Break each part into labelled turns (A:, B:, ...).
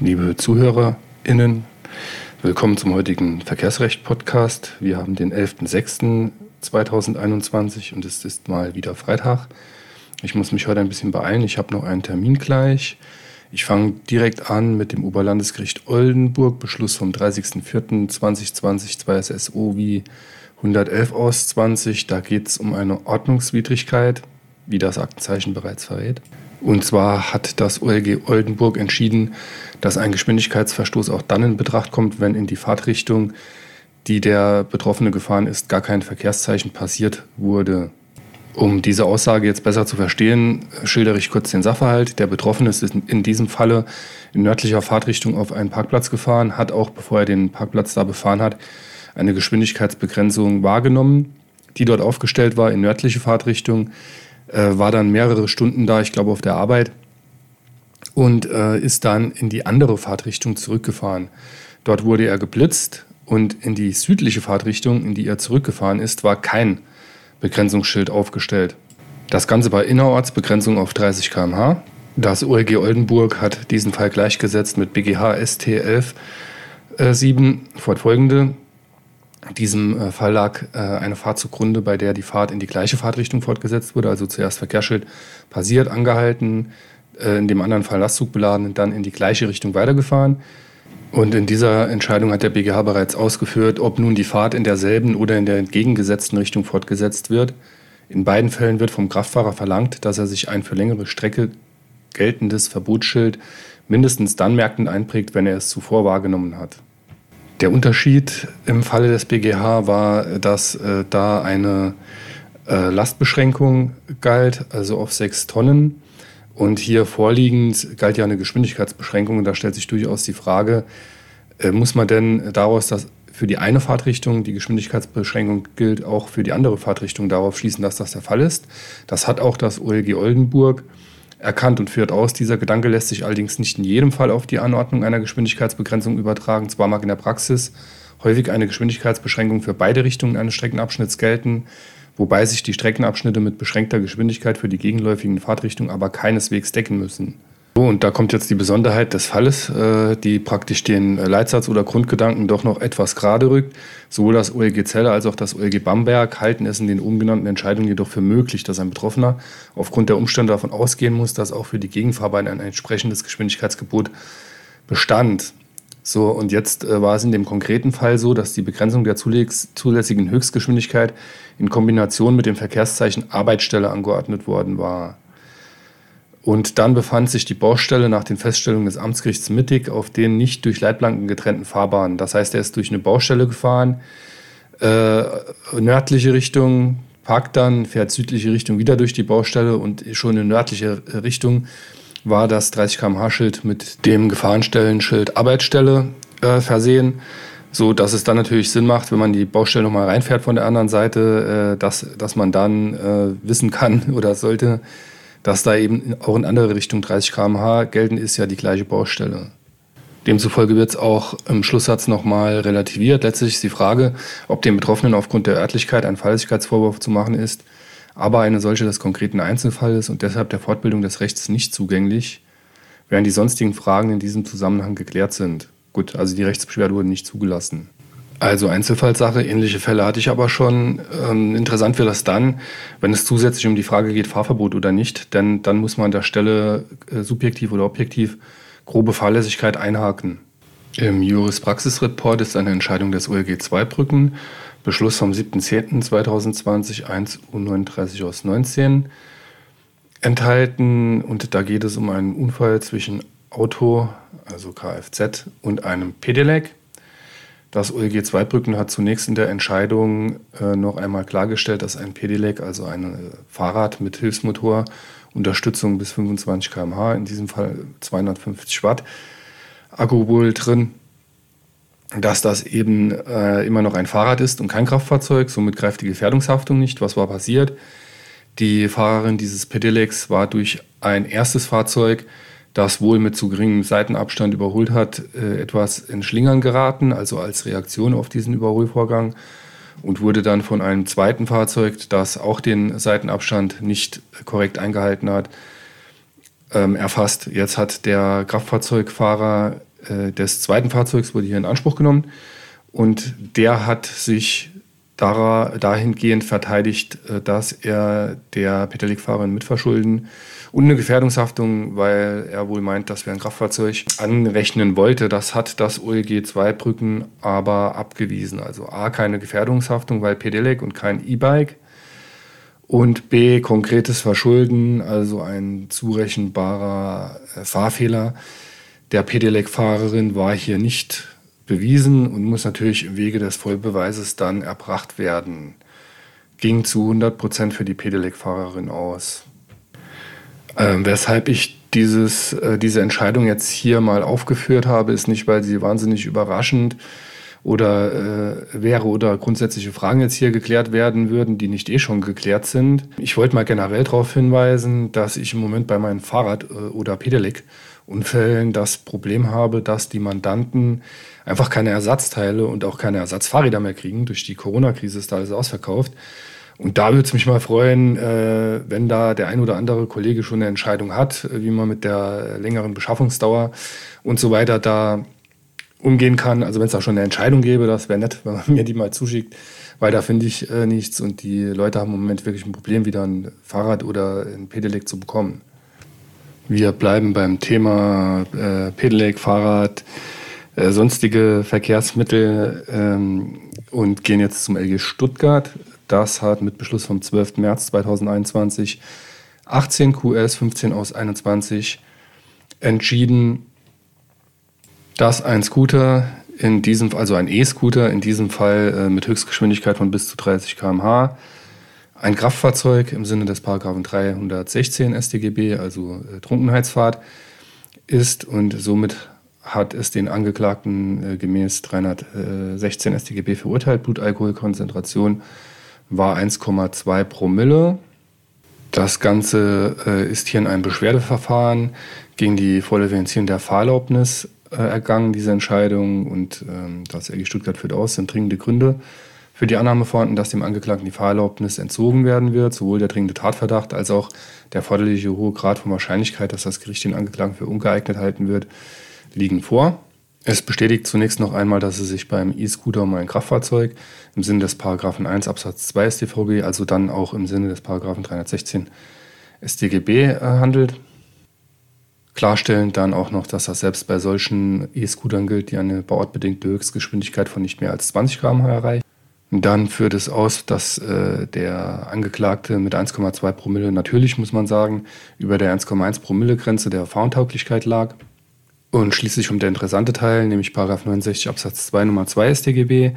A: Liebe ZuhörerInnen, willkommen zum heutigen Verkehrsrecht-Podcast. Wir haben den 11.06.2021 und es ist mal wieder Freitag. Ich muss mich heute ein bisschen beeilen. Ich habe noch einen Termin gleich. Ich fange direkt an mit dem Oberlandesgericht Oldenburg, Beschluss vom 30.04.2020, 2 SSO wie 111 aus 20. Da geht es um eine Ordnungswidrigkeit, wie das Aktenzeichen bereits verrät. Und zwar hat das OLG Oldenburg entschieden, dass ein Geschwindigkeitsverstoß auch dann in Betracht kommt, wenn in die Fahrtrichtung, die der Betroffene gefahren ist, gar kein Verkehrszeichen passiert wurde. Um diese Aussage jetzt besser zu verstehen, schildere ich kurz den Sachverhalt. Der Betroffene ist in diesem Falle in nördlicher Fahrtrichtung auf einen Parkplatz gefahren, hat auch, bevor er den Parkplatz da befahren hat, eine Geschwindigkeitsbegrenzung wahrgenommen, die dort aufgestellt war in nördliche Fahrtrichtung äh, war dann mehrere Stunden da, ich glaube auf der Arbeit und äh, ist dann in die andere Fahrtrichtung zurückgefahren. Dort wurde er geblitzt und in die südliche Fahrtrichtung, in die er zurückgefahren ist, war kein Begrenzungsschild aufgestellt. Das Ganze war innerorts Begrenzung auf 30 km/h. Das OLG Oldenburg hat diesen Fall gleichgesetzt mit BGH ST 11 äh, 7 fortfolgende diesem äh, Fall lag äh, eine Fahrt zugrunde, bei der die Fahrt in die gleiche Fahrtrichtung fortgesetzt wurde, also zuerst Verkehrsschild passiert, angehalten, äh, in dem anderen Fall Lastzug beladen und dann in die gleiche Richtung weitergefahren. Und in dieser Entscheidung hat der BGH bereits ausgeführt, ob nun die Fahrt in derselben oder in der entgegengesetzten Richtung fortgesetzt wird. In beiden Fällen wird vom Kraftfahrer verlangt, dass er sich ein für längere Strecke geltendes Verbotsschild mindestens dann merkend einprägt, wenn er es zuvor wahrgenommen hat. Der Unterschied im Falle des BGH war, dass äh, da eine äh, Lastbeschränkung galt, also auf sechs Tonnen. Und hier vorliegend galt ja eine Geschwindigkeitsbeschränkung. Und da stellt sich durchaus die Frage, äh, muss man denn daraus, dass für die eine Fahrtrichtung die Geschwindigkeitsbeschränkung gilt, auch für die andere Fahrtrichtung darauf schließen, dass das der Fall ist? Das hat auch das OLG Oldenburg erkannt und führt aus. Dieser Gedanke lässt sich allerdings nicht in jedem Fall auf die Anordnung einer Geschwindigkeitsbegrenzung übertragen. Zwar mag in der Praxis häufig eine Geschwindigkeitsbeschränkung für beide Richtungen eines Streckenabschnitts gelten, wobei sich die Streckenabschnitte mit beschränkter Geschwindigkeit für die gegenläufigen Fahrtrichtungen aber keineswegs decken müssen. So, und da kommt jetzt die Besonderheit des Falles, äh, die praktisch den Leitsatz oder Grundgedanken doch noch etwas gerade rückt. Sowohl das OLG Zelle als auch das OLG Bamberg halten es in den oben genannten Entscheidungen jedoch für möglich, dass ein Betroffener aufgrund der Umstände davon ausgehen muss, dass auch für die Gegenfahrbahn ein entsprechendes Geschwindigkeitsgebot bestand. So, und jetzt äh, war es in dem konkreten Fall so, dass die Begrenzung der zulässigen Höchstgeschwindigkeit in Kombination mit dem Verkehrszeichen Arbeitsstelle angeordnet worden war. Und dann befand sich die Baustelle nach den Feststellungen des Amtsgerichts mittig auf den nicht durch Leitplanken getrennten Fahrbahnen. Das heißt, er ist durch eine Baustelle gefahren, äh, nördliche Richtung, parkt dann, fährt südliche Richtung wieder durch die Baustelle und schon in nördliche Richtung war das 30 km/h-Schild mit dem Gefahrenstellenschild Arbeitsstelle äh, versehen, so dass es dann natürlich Sinn macht, wenn man die Baustelle nochmal reinfährt von der anderen Seite, äh, dass, dass man dann äh, wissen kann oder sollte, dass da eben auch in andere Richtung 30 km/h gelten, ist ja die gleiche Baustelle. Demzufolge wird es auch im Schlusssatz nochmal relativiert. Letztlich ist die Frage, ob dem Betroffenen aufgrund der Örtlichkeit ein Fahrlässigkeitsvorwurf zu machen ist, aber eine solche des konkreten Einzelfalles und deshalb der Fortbildung des Rechts nicht zugänglich, während die sonstigen Fragen in diesem Zusammenhang geklärt sind. Gut, also die Rechtsbeschwerde wurde nicht zugelassen. Also Einzelfallsache, ähnliche Fälle hatte ich aber schon. Ähm, interessant wird das dann, wenn es zusätzlich um die Frage geht, Fahrverbot oder nicht, denn dann muss man an der Stelle äh, subjektiv oder objektiv grobe Fahrlässigkeit einhaken. Im Juris-Praxis-Report ist eine Entscheidung des OLG 2 Brücken, Beschluss vom 7.10.2020, 1 U39 aus 19, enthalten. Und da geht es um einen Unfall zwischen Auto, also Kfz, und einem Pedelec. Das OLG Zweibrücken hat zunächst in der Entscheidung äh, noch einmal klargestellt, dass ein Pedelec, also ein äh, Fahrrad mit Hilfsmotor, Unterstützung bis 25 km/h, in diesem Fall 250 Watt, Akku wohl drin, dass das eben äh, immer noch ein Fahrrad ist und kein Kraftfahrzeug. Somit greift die Gefährdungshaftung nicht. Was war passiert? Die Fahrerin dieses Pedelecs war durch ein erstes Fahrzeug das wohl mit zu geringem Seitenabstand überholt hat, äh, etwas in Schlingern geraten, also als Reaktion auf diesen Überholvorgang und wurde dann von einem zweiten Fahrzeug, das auch den Seitenabstand nicht korrekt eingehalten hat, ähm, erfasst. Jetzt hat der Kraftfahrzeugfahrer äh, des zweiten Fahrzeugs wurde hier in Anspruch genommen und der hat sich dahingehend verteidigt, äh, dass er der Pedelec-Fahrerin mitverschulden und eine Gefährdungshaftung, weil er wohl meint, dass wir ein Kraftfahrzeug anrechnen wollte. Das hat das OLG 2 Brücken aber abgewiesen. Also A, keine Gefährdungshaftung, weil Pedelec und kein E-Bike. Und B, konkretes Verschulden, also ein zurechenbarer äh, Fahrfehler der Pedelec-Fahrerin war hier nicht bewiesen und muss natürlich im Wege des Vollbeweises dann erbracht werden. Ging zu 100 Prozent für die Pedelec-Fahrerin aus. Ähm, weshalb ich dieses, äh, diese Entscheidung jetzt hier mal aufgeführt habe, ist nicht, weil sie wahnsinnig überraschend oder äh, wäre oder grundsätzliche Fragen jetzt hier geklärt werden würden, die nicht eh schon geklärt sind. Ich wollte mal generell darauf hinweisen, dass ich im Moment bei meinem Fahrrad äh, oder Pedelec-Unfällen das Problem habe, dass die Mandanten einfach keine Ersatzteile und auch keine Ersatzfahrräder mehr kriegen. Durch die Corona-Krise ist da alles ausverkauft. Und da würde es mich mal freuen, äh, wenn da der ein oder andere Kollege schon eine Entscheidung hat, äh, wie man mit der längeren Beschaffungsdauer und so weiter da umgehen kann. Also wenn es da schon eine Entscheidung gäbe, das wäre nett, wenn man mir die mal zuschickt, weil da finde ich äh, nichts und die Leute haben im Moment wirklich ein Problem, wieder ein Fahrrad oder ein Pedelec zu bekommen. Wir bleiben beim Thema äh, Pedelec, Fahrrad, äh, sonstige Verkehrsmittel ähm, und gehen jetzt zum LG Stuttgart. Das hat mit Beschluss vom 12. März 2021 18 QS 15 aus 21 entschieden, dass ein Scooter in diesem, also ein E-Scooter in diesem Fall äh, mit Höchstgeschwindigkeit von bis zu 30 km/h ein Kraftfahrzeug im Sinne des Paragraphen 316 StGB, also äh, Trunkenheitsfahrt, ist und somit hat es den Angeklagten äh, gemäß 316 StGB verurteilt. Blutalkoholkonzentration war 1,2 Promille. Das Ganze ist hier in einem Beschwerdeverfahren gegen die volle Verenzierung der Fahrerlaubnis äh, ergangen, diese Entscheidung. Und ähm, das LG Stuttgart führt aus, sind dringende Gründe für die Annahme vorhanden, dass dem Angeklagten die Fahrerlaubnis entzogen werden wird, sowohl der dringende Tatverdacht als auch der erforderliche hohe Grad von Wahrscheinlichkeit, dass das Gericht den Angeklagten für ungeeignet halten wird, liegen vor. Es bestätigt zunächst noch einmal, dass es sich beim E-Scooter um ein Kraftfahrzeug im Sinne des Paragraphen 1 Absatz 2 StVG, also dann auch im Sinne des Paragraphen 316 StGB äh, handelt. Klarstellend dann auch noch, dass das selbst bei solchen E-Scootern gilt, die eine bauortbedingte Höchstgeschwindigkeit von nicht mehr als 20 km/h erreichen. dann führt es aus, dass äh, der Angeklagte mit 1,2 Promille natürlich, muss man sagen, über der 1,1 Promille Grenze der Fahruntauglichkeit lag. Und schließlich kommt der interessante Teil, nämlich 69 Absatz 2 Nummer 2 StGB.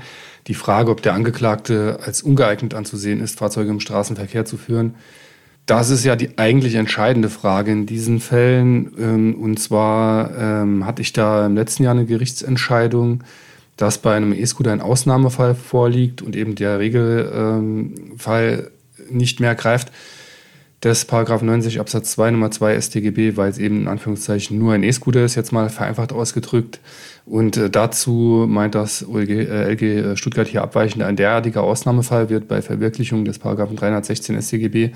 A: Die Frage, ob der Angeklagte als ungeeignet anzusehen ist, Fahrzeuge im Straßenverkehr zu führen. Das ist ja die eigentlich entscheidende Frage in diesen Fällen. Ähm, und zwar ähm, hatte ich da im letzten Jahr eine Gerichtsentscheidung, dass bei einem E-Scooter ein Ausnahmefall vorliegt und eben der Regelfall nicht mehr greift des Paragraph 90 Absatz 2 Nummer 2 StGB, weil es eben in Anführungszeichen nur ein E-Scooter ist, jetzt mal vereinfacht ausgedrückt. Und äh, dazu meint das OLG, äh, LG äh, Stuttgart hier abweichend, ein derartiger Ausnahmefall wird bei Verwirklichung des Paragraphen 316 StGB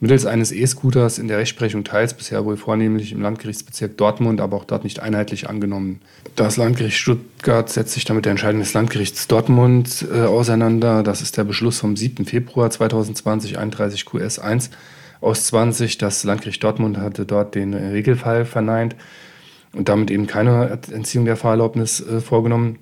A: mittels eines E-Scooters in der Rechtsprechung teils bisher wohl vornehmlich im Landgerichtsbezirk Dortmund, aber auch dort nicht einheitlich angenommen. Das Landgericht Stuttgart setzt sich damit der Entscheidung des Landgerichts Dortmund äh, auseinander. Das ist der Beschluss vom 7. Februar 2020, 31 QS 1 aus 20. Das Landgericht Dortmund hatte dort den Regelfall verneint und damit eben keine Entziehung der Fahrerlaubnis äh, vorgenommen.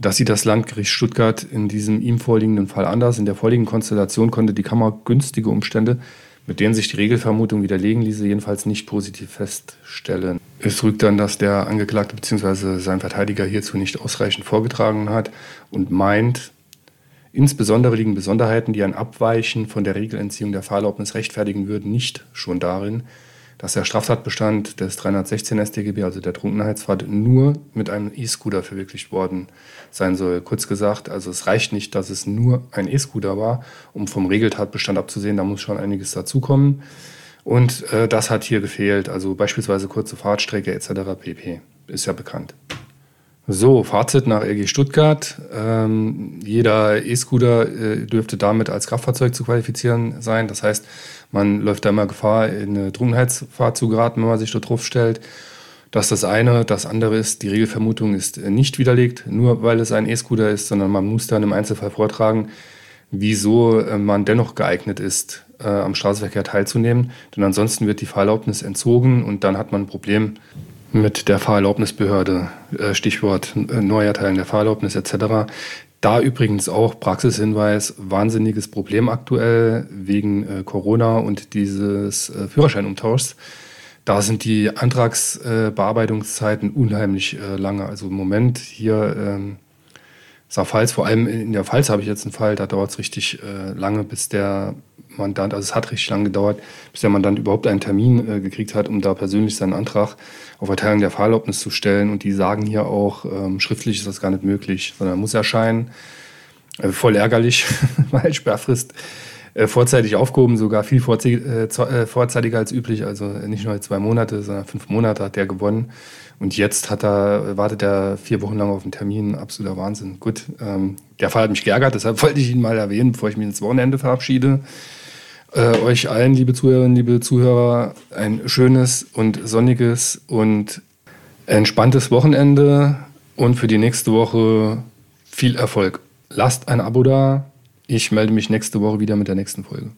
A: Das sieht das Landgericht Stuttgart in diesem ihm vorliegenden Fall anders. In der vorliegenden Konstellation konnte die Kammer günstige Umstände, mit denen sich die Regelvermutung widerlegen ließe, jedenfalls nicht positiv feststellen. Es rügt dann, dass der Angeklagte bzw. sein Verteidiger hierzu nicht ausreichend vorgetragen hat und meint, Insbesondere liegen Besonderheiten, die ein Abweichen von der Regelentziehung der Fahrerlaubnis rechtfertigen würden, nicht schon darin, dass der Straftatbestand des 316 StGB, also der Trunkenheitsfahrt, nur mit einem E-Scooter verwirklicht worden sein soll. Kurz gesagt, also es reicht nicht, dass es nur ein E-Scooter war, um vom Regeltatbestand abzusehen, da muss schon einiges dazukommen. Und äh, das hat hier gefehlt, also beispielsweise kurze Fahrtstrecke etc. pp. Ist ja bekannt. So, Fazit nach RG Stuttgart. Ähm, jeder E-Scooter äh, dürfte damit als Kraftfahrzeug zu qualifizieren sein. Das heißt, man läuft da immer Gefahr, in eine Trunkenheitsfahrt zu geraten, wenn man sich dort drauf stellt. Das ist das eine. Das andere ist, die Regelvermutung ist nicht widerlegt, nur weil es ein E-Scooter ist, sondern man muss dann im Einzelfall vortragen, wieso äh, man dennoch geeignet ist, äh, am Straßenverkehr teilzunehmen. Denn ansonsten wird die Fahrerlaubnis entzogen und dann hat man ein Problem mit der Fahrerlaubnisbehörde. Äh, Stichwort äh, Neuerteilen der Fahrerlaubnis etc. Da übrigens auch Praxishinweis, wahnsinniges Problem aktuell wegen äh, Corona und dieses Führerscheinumtauschs. Da sind die Antragsbearbeitungszeiten unheimlich lange. Also im Moment hier ähm, Saarpfalz, vor allem in der Pfalz habe ich jetzt einen Fall, da dauert es richtig äh, lange, bis der Mandant, also es hat richtig lange gedauert, bis der Mandant überhaupt einen Termin äh, gekriegt hat, um da persönlich seinen Antrag auf Erteilung der Fahrerlaubnis zu stellen. Und die sagen hier auch, ähm, schriftlich ist das gar nicht möglich, sondern muss erscheinen. Äh, voll ärgerlich, weil Sperrfrist vorzeitig aufgehoben, sogar viel äh, äh, vorzeitiger als üblich. Also nicht nur zwei Monate, sondern fünf Monate hat der gewonnen. Und jetzt hat er, wartet er vier Wochen lang auf einen Termin. Absoluter Wahnsinn. Gut, ähm, der Fall hat mich geärgert, deshalb wollte ich ihn mal erwähnen, bevor ich mich ins Wochenende verabschiede. Äh, euch allen, liebe Zuhörerinnen, liebe Zuhörer, ein schönes und sonniges und entspanntes Wochenende und für die nächste Woche viel Erfolg. Lasst ein Abo da, ich melde mich nächste Woche wieder mit der nächsten Folge.